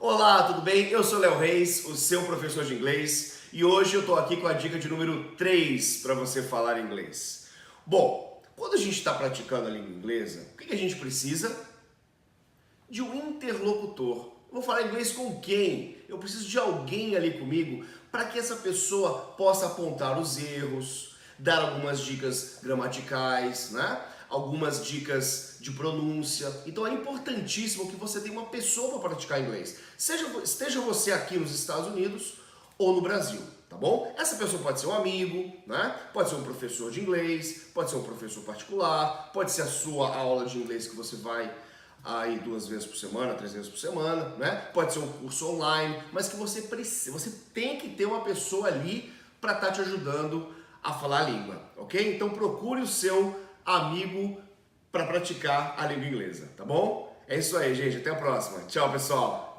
Olá, tudo bem? Eu sou Léo Reis, o seu professor de inglês, e hoje eu estou aqui com a dica de número 3 para você falar inglês. Bom, quando a gente está praticando a língua inglesa, o que a gente precisa? De um interlocutor. Eu vou falar inglês com quem? Eu preciso de alguém ali comigo para que essa pessoa possa apontar os erros, dar algumas dicas gramaticais, né? Algumas dicas de pronúncia. Então é importantíssimo que você tenha uma pessoa para praticar inglês. Seja, esteja você aqui nos Estados Unidos ou no Brasil, tá bom? Essa pessoa pode ser um amigo, né? Pode ser um professor de inglês, pode ser um professor particular, pode ser a sua aula de inglês que você vai aí duas vezes por semana, três vezes por semana, né? Pode ser um curso online, mas que você precisa, você tem que ter uma pessoa ali para estar tá te ajudando a falar a língua, ok? Então procure o seu amigo para praticar a língua inglesa, tá bom? É isso aí, gente. Até a próxima. Tchau, pessoal.